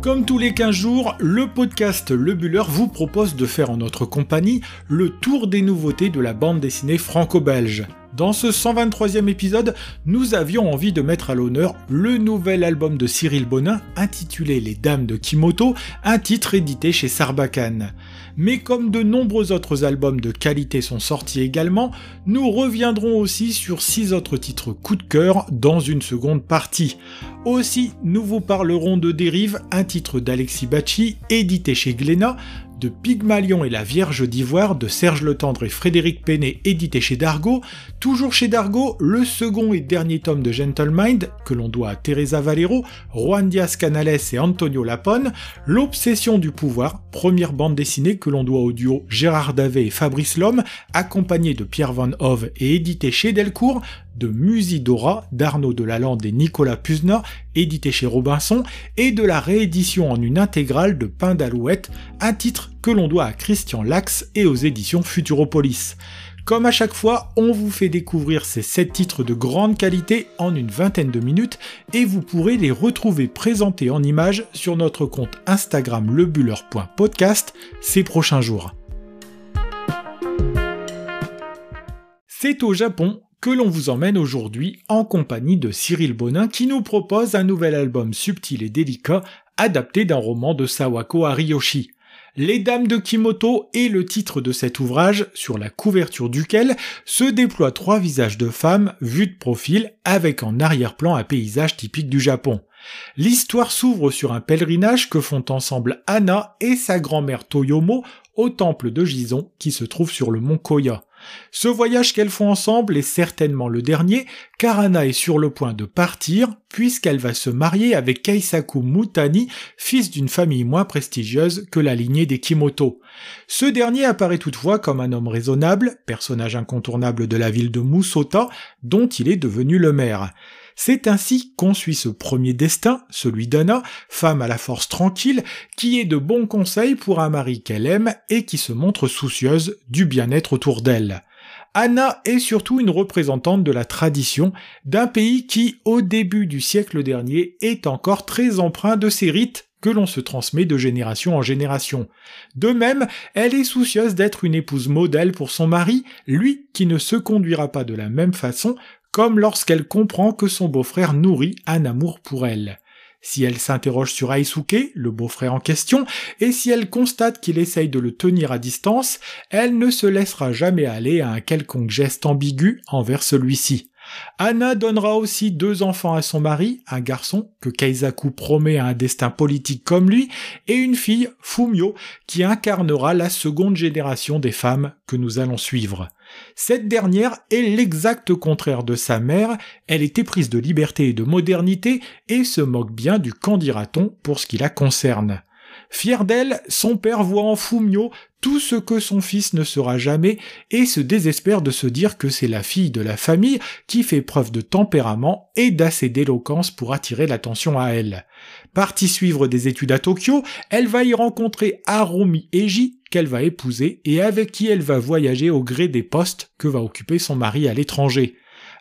Comme tous les 15 jours, le podcast Le Buller vous propose de faire en notre compagnie le tour des nouveautés de la bande dessinée franco-belge. Dans ce 123e épisode, nous avions envie de mettre à l'honneur le nouvel album de Cyril Bonin intitulé Les Dames de Kimoto, un titre édité chez Sarbacane. Mais comme de nombreux autres albums de qualité sont sortis également, nous reviendrons aussi sur six autres titres coup de cœur dans une seconde partie. Aussi, nous vous parlerons de Dérive, un titre d'Alexis Bacci, édité chez Glénat, de Pygmalion et la Vierge d'Ivoire de Serge Le Tendre et Frédéric Penet édité chez Dargaud, toujours chez Dargaud, le second et dernier tome de Gentlemind, que l'on doit à Teresa Valero, Juan Diaz Canales et Antonio Lapone, L'Obsession du pouvoir, première bande dessinée que l'on doit au duo Gérard Davet et Fabrice Lhomme, accompagné de Pierre Van Hove et édité chez Delcourt, de Musidora d'Arnaud Delalande et Nicolas Puzna, édité chez Robinson, et de la réédition en une intégrale de Pain d'Alouette, un titre que l'on doit à Christian Lax et aux éditions Futuropolis. Comme à chaque fois, on vous fait découvrir ces 7 titres de grande qualité en une vingtaine de minutes et vous pourrez les retrouver présentés en images sur notre compte Instagram lebuller.podcast ces prochains jours. C'est au Japon que l'on vous emmène aujourd'hui en compagnie de Cyril Bonin qui nous propose un nouvel album subtil et délicat adapté d'un roman de Sawako Ariyoshi. Les Dames de Kimoto est le titre de cet ouvrage sur la couverture duquel se déploient trois visages de femmes vus de profil avec en arrière-plan un paysage typique du Japon. L'histoire s'ouvre sur un pèlerinage que font ensemble Anna et sa grand-mère Toyomo au temple de Gison qui se trouve sur le mont Koya. Ce voyage qu'elles font ensemble est certainement le dernier, car Anna est sur le point de partir, puisqu'elle va se marier avec Keisaku Mutani, fils d'une famille moins prestigieuse que la lignée des Kimoto. Ce dernier apparaît toutefois comme un homme raisonnable, personnage incontournable de la ville de Musota, dont il est devenu le maire. C'est ainsi qu'on suit ce premier destin, celui d'Anna, femme à la force tranquille, qui est de bons conseils pour un mari qu'elle aime et qui se montre soucieuse du bien-être autour d'elle. Anna est surtout une représentante de la tradition d'un pays qui, au début du siècle dernier, est encore très empreint de ses rites que l'on se transmet de génération en génération. De même, elle est soucieuse d'être une épouse modèle pour son mari, lui qui ne se conduira pas de la même façon comme lorsqu'elle comprend que son beau-frère nourrit un amour pour elle. Si elle s'interroge sur Aisuke, le beau-frère en question, et si elle constate qu'il essaye de le tenir à distance, elle ne se laissera jamais aller à un quelconque geste ambigu envers celui-ci. Anna donnera aussi deux enfants à son mari, un garçon que Keizaku promet à un destin politique comme lui, et une fille, Fumio, qui incarnera la seconde génération des femmes que nous allons suivre. Cette dernière est l'exact contraire de sa mère, elle est éprise de liberté et de modernité et se moque bien du candidaton pour ce qui la concerne. Fier d'elle, son père voit en Fumio tout ce que son fils ne sera jamais et se désespère de se dire que c'est la fille de la famille qui fait preuve de tempérament et d'assez d'éloquence pour attirer l'attention à elle. Partie suivre des études à Tokyo, elle va y rencontrer Harumi Eiji qu'elle va épouser et avec qui elle va voyager au gré des postes que va occuper son mari à l'étranger.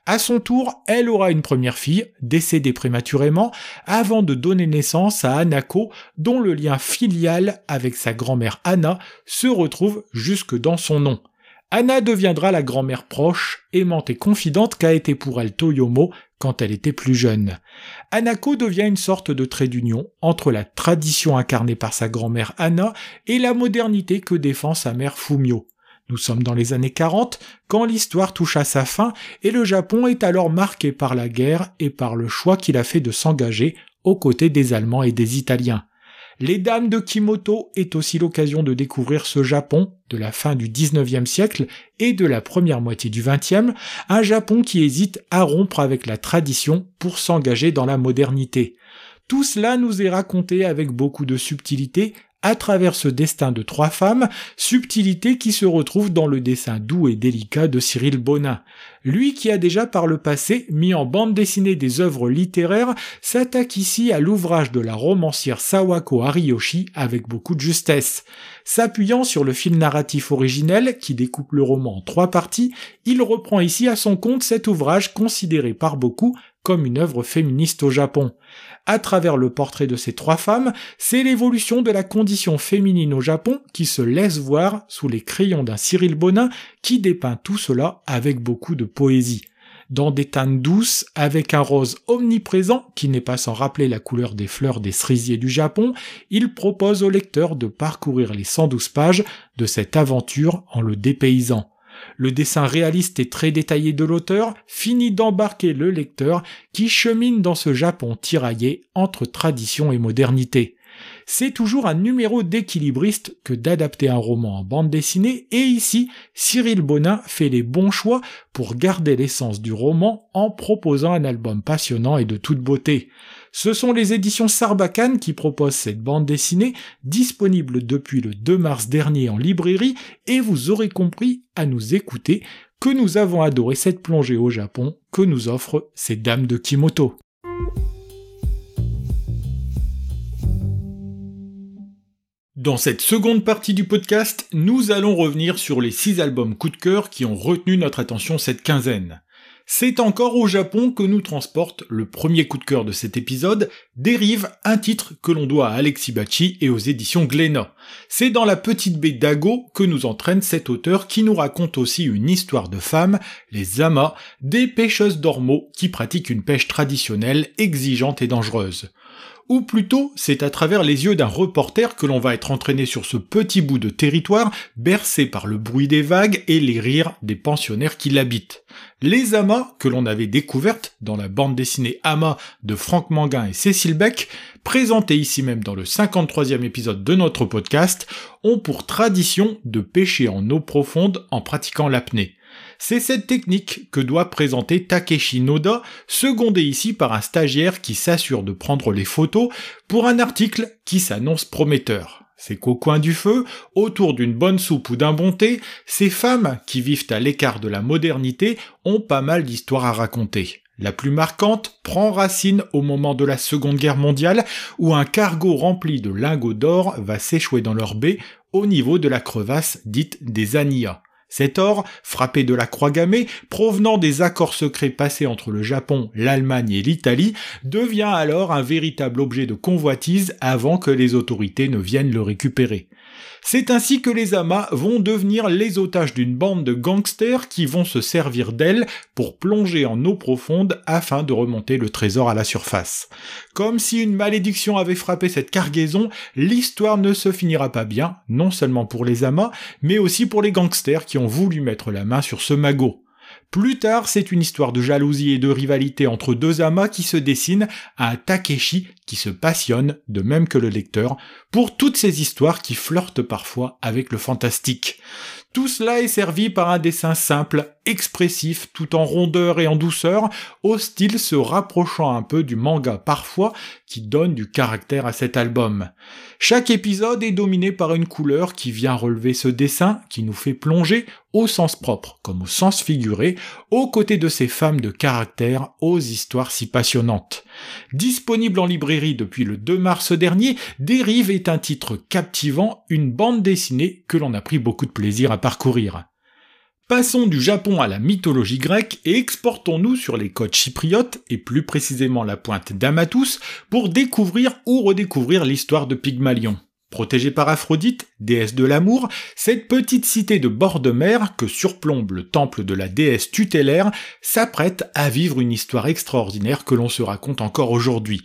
À son tour, elle aura une première fille, décédée prématurément, avant de donner naissance à Anako, dont le lien filial avec sa grand-mère Anna se retrouve jusque dans son nom. Anna deviendra la grand-mère proche, aimante et confidente qu'a été pour elle Toyomo quand elle était plus jeune. Anako devient une sorte de trait d'union entre la tradition incarnée par sa grand-mère Anna et la modernité que défend sa mère Fumio. Nous sommes dans les années 40, quand l'histoire touche à sa fin, et le Japon est alors marqué par la guerre et par le choix qu'il a fait de s'engager aux côtés des Allemands et des Italiens. Les Dames de Kimoto est aussi l'occasion de découvrir ce Japon de la fin du 19e siècle et de la première moitié du 20e, un Japon qui hésite à rompre avec la tradition pour s'engager dans la modernité. Tout cela nous est raconté avec beaucoup de subtilité à travers ce destin de trois femmes, subtilité qui se retrouve dans le dessin doux et délicat de Cyril Bonin. Lui qui a déjà par le passé mis en bande dessinée des œuvres littéraires, s'attaque ici à l'ouvrage de la romancière Sawako Ariyoshi avec beaucoup de justesse. S'appuyant sur le fil narratif originel qui découpe le roman en trois parties, il reprend ici à son compte cet ouvrage considéré par beaucoup comme une œuvre féministe au Japon. À travers le portrait de ces trois femmes, c'est l'évolution de la condition féminine au Japon qui se laisse voir sous les crayons d'un Cyril Bonin qui dépeint tout cela avec beaucoup de poésie. Dans des teintes douces, avec un rose omniprésent qui n'est pas sans rappeler la couleur des fleurs des cerisiers du Japon, il propose au lecteur de parcourir les 112 pages de cette aventure en le dépaysant. Le dessin réaliste et très détaillé de l'auteur finit d'embarquer le lecteur qui chemine dans ce Japon tiraillé entre tradition et modernité. C'est toujours un numéro d'équilibriste que d'adapter un roman en bande dessinée, et ici, Cyril Bonin fait les bons choix pour garder l'essence du roman en proposant un album passionnant et de toute beauté. Ce sont les éditions Sarbacane qui proposent cette bande dessinée, disponible depuis le 2 mars dernier en librairie, et vous aurez compris à nous écouter que nous avons adoré cette plongée au Japon que nous offrent ces dames de Kimoto. Dans cette seconde partie du podcast, nous allons revenir sur les six albums coup de cœur qui ont retenu notre attention cette quinzaine. C'est encore au Japon que nous transporte le premier coup de cœur de cet épisode, Dérive, un titre que l'on doit à Alexis Bacci et aux éditions Glénat. C'est dans la petite baie d'Ago que nous entraîne cet auteur qui nous raconte aussi une histoire de femmes, les amas, des pêcheuses d'ormeaux qui pratiquent une pêche traditionnelle, exigeante et dangereuse ou plutôt c'est à travers les yeux d'un reporter que l'on va être entraîné sur ce petit bout de territoire bercé par le bruit des vagues et les rires des pensionnaires qui l'habitent. Les amas, que l'on avait découvertes dans la bande dessinée Amas de Franck Manguin et Cécile Beck, présentées ici même dans le 53e épisode de notre podcast, ont pour tradition de pêcher en eau profonde en pratiquant l'apnée. C'est cette technique que doit présenter Takeshi Noda, secondé ici par un stagiaire qui s'assure de prendre les photos pour un article qui s'annonce prometteur. C'est qu'au coin du feu, autour d'une bonne soupe ou d'un bon thé, ces femmes qui vivent à l'écart de la modernité ont pas mal d'histoires à raconter. La plus marquante prend racine au moment de la Seconde Guerre mondiale où un cargo rempli de lingots d'or va s'échouer dans leur baie au niveau de la crevasse dite des Ania. Cet or, frappé de la croix gammée, provenant des accords secrets passés entre le Japon, l'Allemagne et l'Italie, devient alors un véritable objet de convoitise avant que les autorités ne viennent le récupérer. C'est ainsi que les amas vont devenir les otages d'une bande de gangsters qui vont se servir d'elles pour plonger en eau profonde afin de remonter le trésor à la surface. Comme si une malédiction avait frappé cette cargaison, l'histoire ne se finira pas bien, non seulement pour les amas, mais aussi pour les gangsters qui ont voulu mettre la main sur ce magot. Plus tard, c'est une histoire de jalousie et de rivalité entre deux amas qui se dessinent à Takeshi qui se passionne, de même que le lecteur, pour toutes ces histoires qui flirtent parfois avec le fantastique. Tout cela est servi par un dessin simple, expressif, tout en rondeur et en douceur, au style se rapprochant un peu du manga parfois, qui donne du caractère à cet album. Chaque épisode est dominé par une couleur qui vient relever ce dessin, qui nous fait plonger, au sens propre comme au sens figuré, aux côtés de ces femmes de caractère aux histoires si passionnantes. Disponible en librairie depuis le 2 mars dernier, Dérive est un titre captivant, une bande dessinée que l'on a pris beaucoup de plaisir à parcourir. Passons du Japon à la mythologie grecque et exportons-nous sur les côtes chypriotes, et plus précisément la pointe d'Amatus, pour découvrir ou redécouvrir l'histoire de Pygmalion. Protégée par Aphrodite, déesse de l'amour, cette petite cité de bord de mer que surplombe le temple de la déesse tutélaire s'apprête à vivre une histoire extraordinaire que l'on se raconte encore aujourd'hui.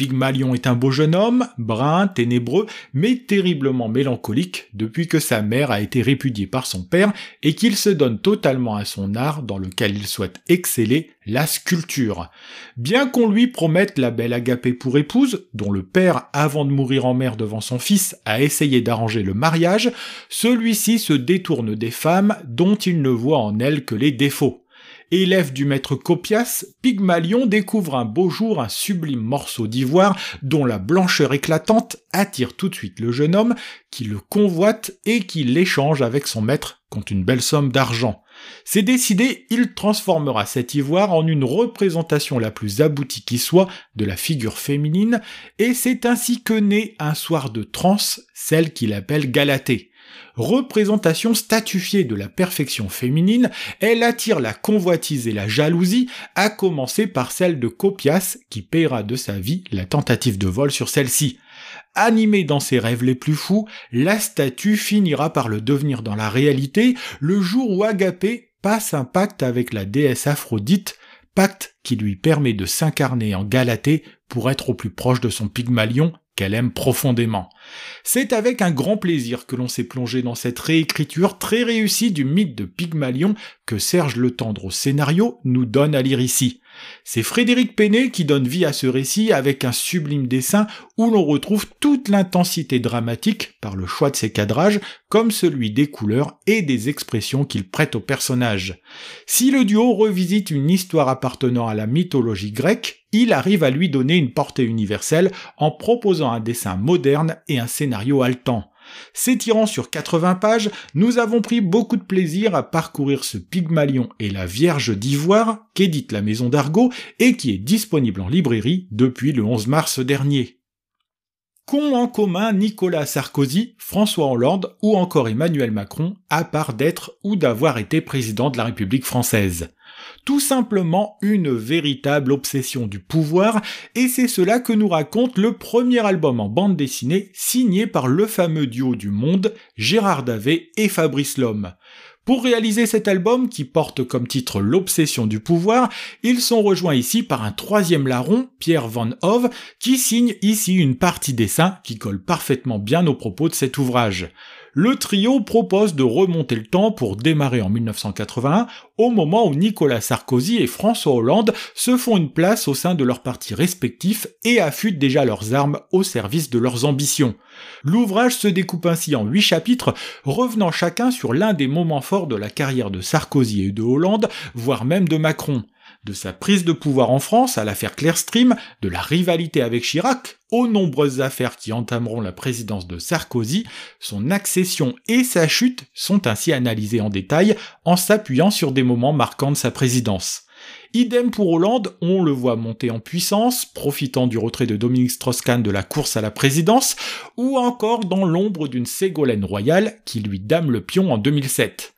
Pygmalion est un beau jeune homme, brun, ténébreux, mais terriblement mélancolique depuis que sa mère a été répudiée par son père et qu'il se donne totalement à son art dans lequel il souhaite exceller, la sculpture. Bien qu'on lui promette la belle Agapée pour épouse, dont le père, avant de mourir en mer devant son fils, a essayé d'arranger le mariage, celui-ci se détourne des femmes dont il ne voit en elles que les défauts. Élève du maître Copias, Pygmalion découvre un beau jour un sublime morceau d'ivoire dont la blancheur éclatante attire tout de suite le jeune homme qui le convoite et qui l'échange avec son maître contre une belle somme d'argent. C'est décidé, il transformera cet ivoire en une représentation la plus aboutie qui soit de la figure féminine, et c'est ainsi que naît un soir de transe, celle qu'il appelle Galatée. Représentation statufiée de la perfection féminine, elle attire la convoitise et la jalousie, à commencer par celle de Copias qui paiera de sa vie la tentative de vol sur celle-ci. Animée dans ses rêves les plus fous, la statue finira par le devenir dans la réalité le jour où Agapé passe un pacte avec la déesse Aphrodite, pacte qui lui permet de s'incarner en Galatée pour être au plus proche de son Pygmalion qu'elle aime profondément. C'est avec un grand plaisir que l'on s'est plongé dans cette réécriture très réussie du mythe de Pygmalion que Serge Le Tendre au scénario nous donne à lire ici. C'est Frédéric Penet qui donne vie à ce récit avec un sublime dessin où l'on retrouve toute l'intensité dramatique par le choix de ses cadrages, comme celui des couleurs et des expressions qu'il prête aux personnages. Si le duo revisite une histoire appartenant à la mythologie grecque, il arrive à lui donner une portée universelle en proposant un dessin moderne et un scénario haletant. S'étirant sur 80 pages, nous avons pris beaucoup de plaisir à parcourir ce Pygmalion et la Vierge d'Ivoire qu'édite la maison d'Argot et qui est disponible en librairie depuis le 11 mars dernier. Qu'ont en commun Nicolas Sarkozy, François Hollande ou encore Emmanuel Macron, à part d'être ou d'avoir été président de la République française? Tout simplement une véritable obsession du pouvoir, et c'est cela que nous raconte le premier album en bande dessinée signé par le fameux duo du monde, Gérard Davé et Fabrice Lhomme. Pour réaliser cet album, qui porte comme titre L'obsession du pouvoir, ils sont rejoints ici par un troisième larron, Pierre Van Hove, qui signe ici une partie dessin qui colle parfaitement bien aux propos de cet ouvrage le trio propose de remonter le temps pour démarrer en 1981, au moment où Nicolas Sarkozy et François Hollande se font une place au sein de leurs partis respectifs et affûtent déjà leurs armes au service de leurs ambitions. L'ouvrage se découpe ainsi en huit chapitres, revenant chacun sur l'un des moments forts de la carrière de Sarkozy et de Hollande, voire même de Macron de sa prise de pouvoir en France à l'affaire Clearstream, de la rivalité avec Chirac, aux nombreuses affaires qui entameront la présidence de Sarkozy, son accession et sa chute sont ainsi analysées en détail en s'appuyant sur des moments marquants de sa présidence. Idem pour Hollande, on le voit monter en puissance, profitant du retrait de Dominique Strauss-Kahn de la course à la présidence, ou encore dans l'ombre d'une Ségolène royale qui lui dame le pion en 2007.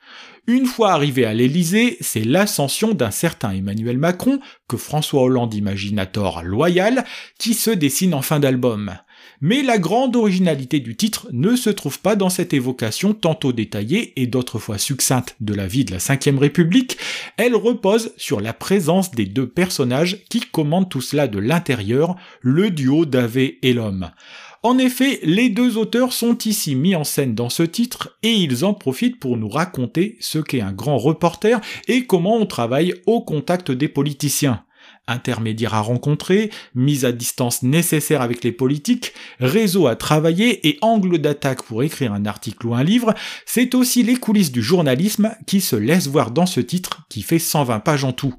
Une fois arrivé à l'Élysée, c'est l'ascension d'un certain Emmanuel Macron, que François Hollande imagine à tort loyal, qui se dessine en fin d'album. Mais la grande originalité du titre ne se trouve pas dans cette évocation tantôt détaillée et d'autres fois succincte de la vie de la Ve République, elle repose sur la présence des deux personnages qui commandent tout cela de l'intérieur, le duo d'Avé et l'homme. En effet, les deux auteurs sont ici mis en scène dans ce titre et ils en profitent pour nous raconter ce qu'est un grand reporter et comment on travaille au contact des politiciens. Intermédiaires à rencontrer, mise à distance nécessaire avec les politiques, réseau à travailler et angle d'attaque pour écrire un article ou un livre, c'est aussi les coulisses du journalisme qui se laissent voir dans ce titre qui fait 120 pages en tout.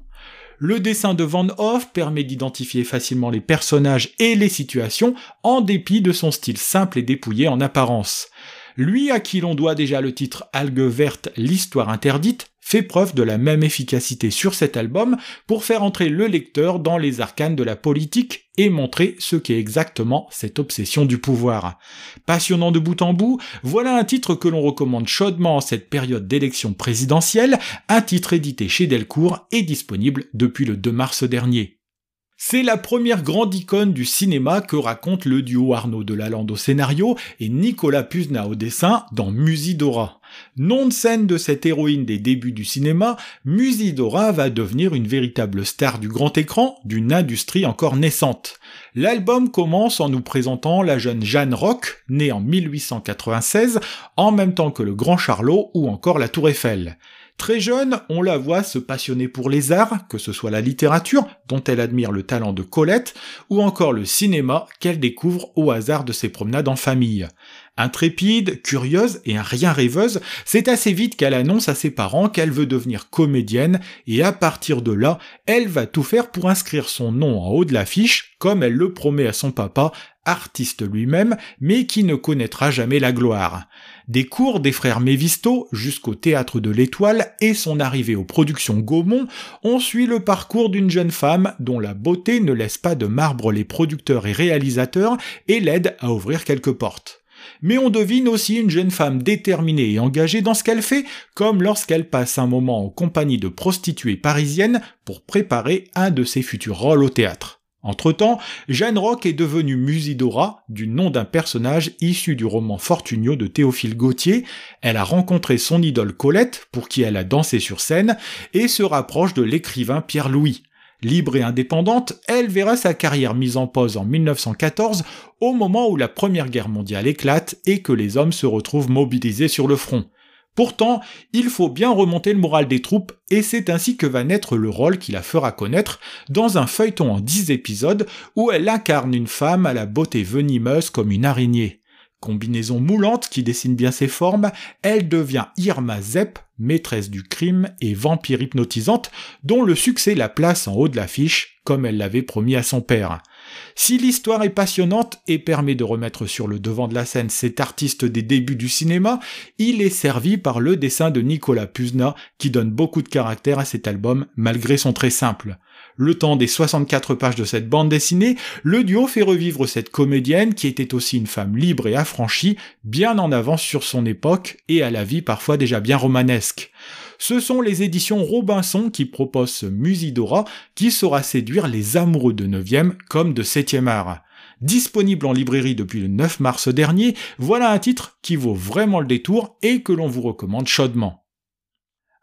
Le dessin de Van Hoff permet d'identifier facilement les personnages et les situations en dépit de son style simple et dépouillé en apparence. Lui à qui l'on doit déjà le titre Algue verte, l'histoire interdite, fait preuve de la même efficacité sur cet album pour faire entrer le lecteur dans les arcanes de la politique et montrer ce qu'est exactement cette obsession du pouvoir. Passionnant de bout en bout, voilà un titre que l'on recommande chaudement en cette période d'élection présidentielle, un titre édité chez Delcourt et disponible depuis le 2 mars dernier. C'est la première grande icône du cinéma que raconte le duo Arnaud Delalande au scénario et Nicolas Puzna au dessin dans Musidora. Nom de scène de cette héroïne des débuts du cinéma, Musidora va devenir une véritable star du grand écran d'une industrie encore naissante. L'album commence en nous présentant la jeune Jeanne Roch, née en 1896, en même temps que le Grand Charlot ou encore la Tour Eiffel. Très jeune, on la voit se passionner pour les arts, que ce soit la littérature, dont elle admire le talent de Colette, ou encore le cinéma qu'elle découvre au hasard de ses promenades en famille. Intrépide, curieuse et un rien rêveuse, c'est assez vite qu'elle annonce à ses parents qu'elle veut devenir comédienne et à partir de là, elle va tout faire pour inscrire son nom en haut de l'affiche, comme elle le promet à son papa, artiste lui-même, mais qui ne connaîtra jamais la gloire. Des cours des frères Mévisto jusqu'au théâtre de l'Étoile et son arrivée aux productions Gaumont, on suit le parcours d'une jeune femme dont la beauté ne laisse pas de marbre les producteurs et réalisateurs et l'aide à ouvrir quelques portes mais on devine aussi une jeune femme déterminée et engagée dans ce qu'elle fait, comme lorsqu'elle passe un moment en compagnie de prostituées parisiennes pour préparer un de ses futurs rôles au théâtre. Entre-temps, Jeanne Rock est devenue Musidora, du nom d'un personnage issu du roman Fortunio de Théophile Gautier. Elle a rencontré son idole Colette, pour qui elle a dansé sur scène, et se rapproche de l'écrivain Pierre Louis. Libre et indépendante, elle verra sa carrière mise en pause en 1914 au moment où la Première Guerre mondiale éclate et que les hommes se retrouvent mobilisés sur le front. Pourtant, il faut bien remonter le moral des troupes et c'est ainsi que va naître le rôle qui la fera connaître dans un feuilleton en 10 épisodes où elle incarne une femme à la beauté venimeuse comme une araignée. Combinaison moulante qui dessine bien ses formes, elle devient Irma Zepp, maîtresse du crime et vampire hypnotisante, dont le succès la place en haut de l'affiche, comme elle l'avait promis à son père. Si l'histoire est passionnante et permet de remettre sur le devant de la scène cet artiste des débuts du cinéma, il est servi par le dessin de Nicolas Puzna qui donne beaucoup de caractère à cet album malgré son très simple. Le temps des 64 pages de cette bande dessinée, le duo fait revivre cette comédienne qui était aussi une femme libre et affranchie, bien en avance sur son époque et à la vie parfois déjà bien romanesque. Ce sont les éditions Robinson qui proposent ce Musidora qui saura séduire les amoureux de 9e comme de 7e art. Disponible en librairie depuis le 9 mars dernier, voilà un titre qui vaut vraiment le détour et que l'on vous recommande chaudement.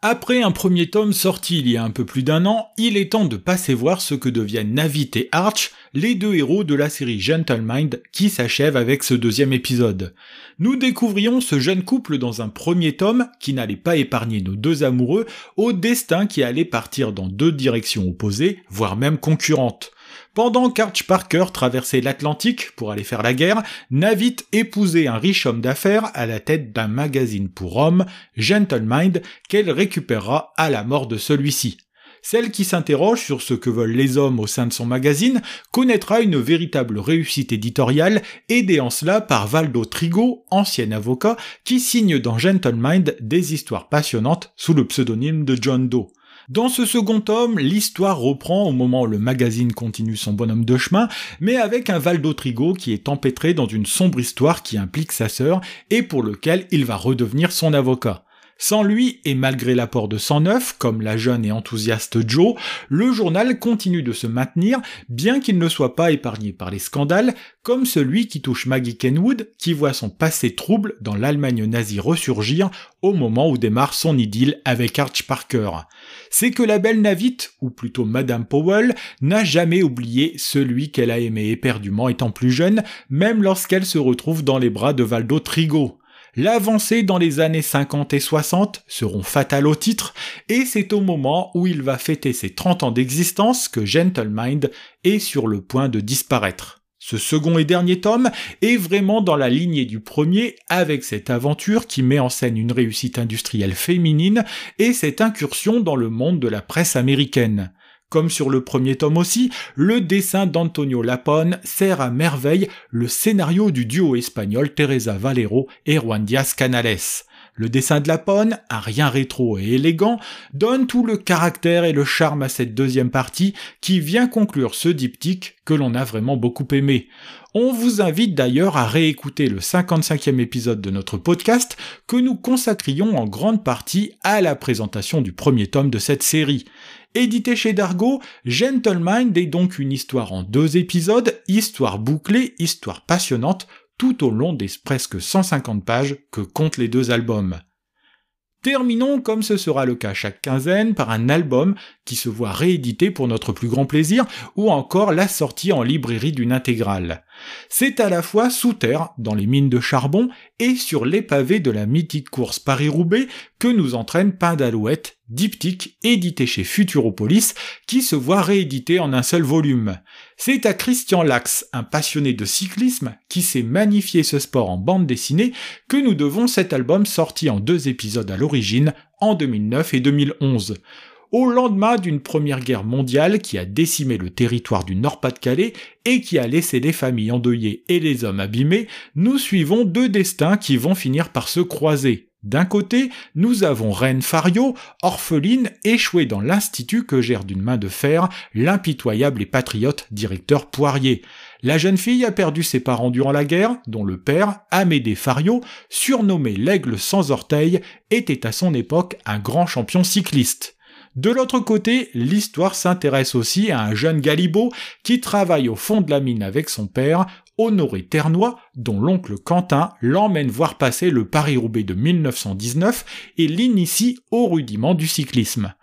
Après un premier tome sorti il y a un peu plus d'un an, il est temps de passer voir ce que deviennent Navit et Arch, les deux héros de la série Gentlemind qui s'achève avec ce deuxième épisode. Nous découvrions ce jeune couple dans un premier tome qui n'allait pas épargner nos deux amoureux au destin qui allait partir dans deux directions opposées, voire même concurrentes. Pendant qu'Arch Parker traversait l'Atlantique pour aller faire la guerre, Navit épousait un riche homme d'affaires à la tête d'un magazine pour hommes, Gentlemind, qu'elle récupérera à la mort de celui-ci. Celle qui s'interroge sur ce que veulent les hommes au sein de son magazine connaîtra une véritable réussite éditoriale, aidée en cela par Valdo Trigo, ancien avocat, qui signe dans Gentlemind des histoires passionnantes sous le pseudonyme de John Doe. Dans ce second tome, l'histoire reprend au moment où le magazine continue son bonhomme de chemin, mais avec un Valdo Trigo qui est empêtré dans une sombre histoire qui implique sa sœur et pour lequel il va redevenir son avocat. Sans lui, et malgré l'apport de 109, comme la jeune et enthousiaste Joe, le journal continue de se maintenir, bien qu'il ne soit pas épargné par les scandales, comme celui qui touche Maggie Kenwood, qui voit son passé trouble dans l'Allemagne nazie ressurgir au moment où démarre son idylle avec Arch Parker. C'est que la belle Navit, ou plutôt Madame Powell, n'a jamais oublié celui qu'elle a aimé éperdument étant plus jeune, même lorsqu'elle se retrouve dans les bras de Valdo Trigo. L'avancée dans les années 50 et 60 seront fatales au titre, et c'est au moment où il va fêter ses 30 ans d'existence que Gentlemind est sur le point de disparaître. Ce second et dernier tome est vraiment dans la lignée du premier avec cette aventure qui met en scène une réussite industrielle féminine et cette incursion dans le monde de la presse américaine. Comme sur le premier tome aussi, le dessin d'Antonio Lapone sert à merveille le scénario du duo espagnol Teresa Valero et Juan Diaz Canales. Le dessin de Lapone, un rien rétro et élégant, donne tout le caractère et le charme à cette deuxième partie qui vient conclure ce diptyque que l'on a vraiment beaucoup aimé. On vous invite d'ailleurs à réécouter le 55e épisode de notre podcast que nous consacrions en grande partie à la présentation du premier tome de cette série. Édité chez Dargo, Gentlemind est donc une histoire en deux épisodes, histoire bouclée, histoire passionnante, tout au long des presque 150 pages que comptent les deux albums. Terminons, comme ce sera le cas chaque quinzaine, par un album qui se voit réédité pour notre plus grand plaisir, ou encore la sortie en librairie d'une intégrale. C'est à la fois sous terre, dans les mines de charbon, et sur les pavés de la mythique course Paris-Roubaix que nous entraîne Pain d'Alouette, diptyque édité chez Futuropolis, qui se voit réédité en un seul volume. C'est à Christian Lax, un passionné de cyclisme, qui s'est magnifié ce sport en bande dessinée, que nous devons cet album sorti en deux épisodes à l'origine, en 2009 et 2011 au lendemain d'une première guerre mondiale qui a décimé le territoire du Nord-Pas-de-Calais et qui a laissé les familles endeuillées et les hommes abîmés, nous suivons deux destins qui vont finir par se croiser. D'un côté, nous avons Reine Fario, orpheline, échouée dans l'institut que gère d'une main de fer l'impitoyable et patriote directeur Poirier. La jeune fille a perdu ses parents durant la guerre, dont le père, Amédée Fario, surnommé l'aigle sans orteils, était à son époque un grand champion cycliste. De l'autre côté, l'histoire s'intéresse aussi à un jeune Galibot qui travaille au fond de la mine avec son père, Honoré Ternois, dont l'oncle Quentin l'emmène voir passer le Paris-Roubaix de 1919 et l'initie au rudiment du cyclisme.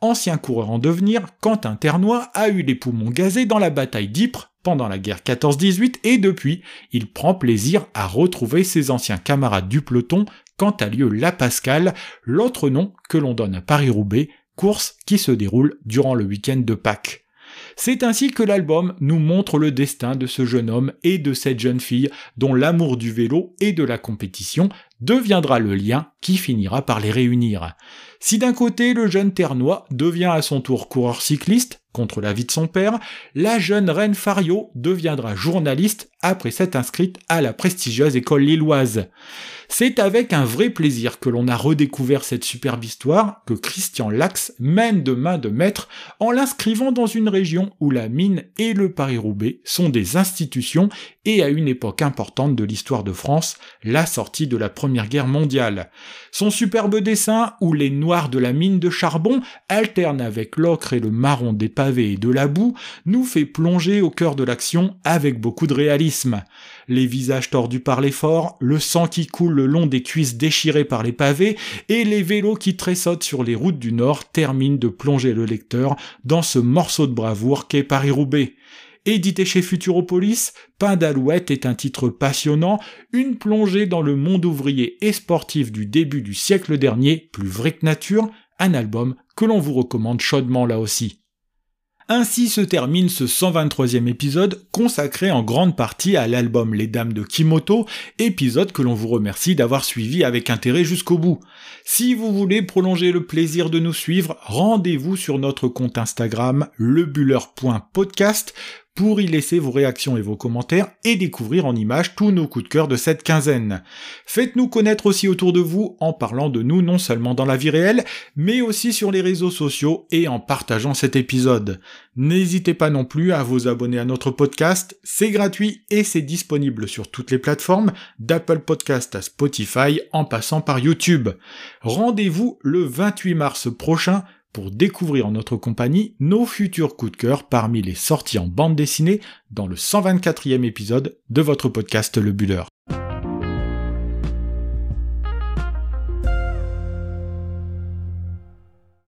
Ancien coureur en devenir, Quentin Ternois a eu les poumons gazés dans la bataille d'Ypres pendant la guerre 14-18 et depuis, il prend plaisir à retrouver ses anciens camarades du peloton quand a lieu la Pascale, l'autre nom que l'on donne à Paris-Roubaix, course qui se déroule durant le week-end de Pâques. C'est ainsi que l'album nous montre le destin de ce jeune homme et de cette jeune fille dont l'amour du vélo et de la compétition deviendra le lien qui finira par les réunir. Si d'un côté le jeune Ternois devient à son tour coureur cycliste, contre la vie de son père, la jeune reine Fario deviendra journaliste après s'être inscrite à la prestigieuse école lilloise. C'est avec un vrai plaisir que l'on a redécouvert cette superbe histoire que Christian Lax mène de main de maître en l'inscrivant dans une région où la mine et le Paris-Roubaix sont des institutions et à une époque importante de l'histoire de France, la sortie de la Première Guerre mondiale. Son superbe dessin où les noirs de la mine de charbon alternent avec l'ocre et le marron des pavés et de la boue nous fait plonger au cœur de l'action avec beaucoup de réalisme les visages tordus par l'effort, le sang qui coule le long des cuisses déchirées par les pavés, et les vélos qui tressautent sur les routes du Nord terminent de plonger le lecteur dans ce morceau de bravoure qu'est Paris-Roubaix. Édité chez Futuropolis, Pain d'Alouette est un titre passionnant, une plongée dans le monde ouvrier et sportif du début du siècle dernier, plus vrai que nature, un album que l'on vous recommande chaudement là aussi. Ainsi se termine ce 123e épisode consacré en grande partie à l'album Les Dames de Kimoto, épisode que l'on vous remercie d'avoir suivi avec intérêt jusqu'au bout. Si vous voulez prolonger le plaisir de nous suivre, rendez-vous sur notre compte Instagram lebuller.podcast pour y laisser vos réactions et vos commentaires et découvrir en images tous nos coups de cœur de cette quinzaine. Faites-nous connaître aussi autour de vous en parlant de nous non seulement dans la vie réelle, mais aussi sur les réseaux sociaux et en partageant cet épisode. N'hésitez pas non plus à vous abonner à notre podcast, c'est gratuit et c'est disponible sur toutes les plateformes, d'Apple Podcast à Spotify en passant par YouTube. Rendez-vous le 28 mars prochain pour découvrir en notre compagnie nos futurs coups de cœur parmi les sorties en bande dessinée dans le 124e épisode de votre podcast Le Buller.